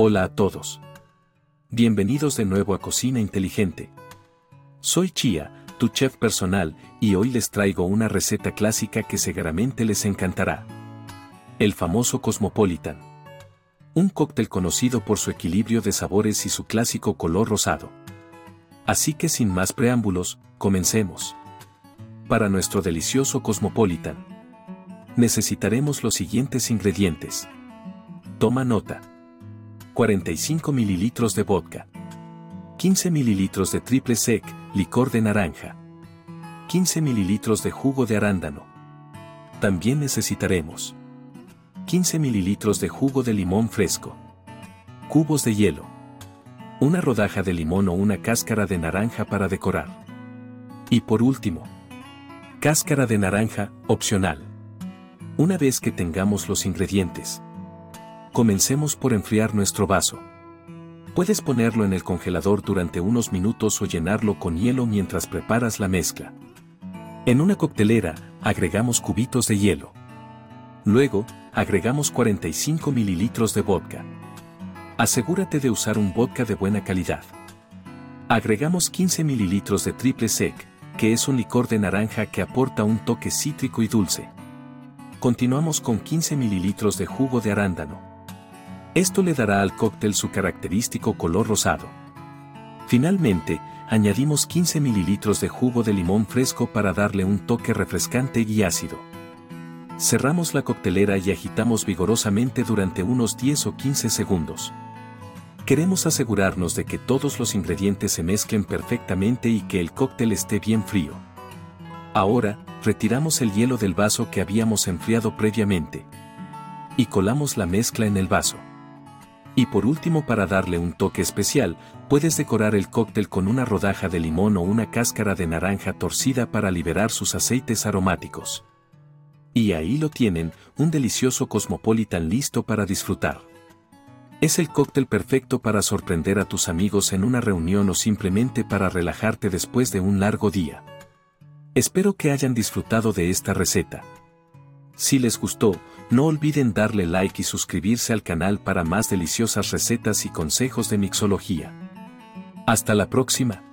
Hola a todos. Bienvenidos de nuevo a Cocina Inteligente. Soy Chia, tu chef personal, y hoy les traigo una receta clásica que seguramente les encantará. El famoso Cosmopolitan. Un cóctel conocido por su equilibrio de sabores y su clásico color rosado. Así que sin más preámbulos, comencemos. Para nuestro delicioso Cosmopolitan, necesitaremos los siguientes ingredientes. Toma nota. 45 ml de vodka. 15 ml de triple sec, licor de naranja. 15 ml de jugo de arándano. También necesitaremos 15 ml de jugo de limón fresco. Cubos de hielo. Una rodaja de limón o una cáscara de naranja para decorar. Y por último, cáscara de naranja, opcional. Una vez que tengamos los ingredientes, Comencemos por enfriar nuestro vaso. Puedes ponerlo en el congelador durante unos minutos o llenarlo con hielo mientras preparas la mezcla. En una coctelera, agregamos cubitos de hielo. Luego, agregamos 45 mililitros de vodka. Asegúrate de usar un vodka de buena calidad. Agregamos 15 mililitros de triple sec, que es un licor de naranja que aporta un toque cítrico y dulce. Continuamos con 15 mililitros de jugo de arándano. Esto le dará al cóctel su característico color rosado. Finalmente, añadimos 15 ml de jugo de limón fresco para darle un toque refrescante y ácido. Cerramos la coctelera y agitamos vigorosamente durante unos 10 o 15 segundos. Queremos asegurarnos de que todos los ingredientes se mezclen perfectamente y que el cóctel esté bien frío. Ahora, retiramos el hielo del vaso que habíamos enfriado previamente. Y colamos la mezcla en el vaso. Y por último para darle un toque especial, puedes decorar el cóctel con una rodaja de limón o una cáscara de naranja torcida para liberar sus aceites aromáticos. Y ahí lo tienen, un delicioso cosmopolitan listo para disfrutar. Es el cóctel perfecto para sorprender a tus amigos en una reunión o simplemente para relajarte después de un largo día. Espero que hayan disfrutado de esta receta. Si les gustó, no olviden darle like y suscribirse al canal para más deliciosas recetas y consejos de mixología. Hasta la próxima.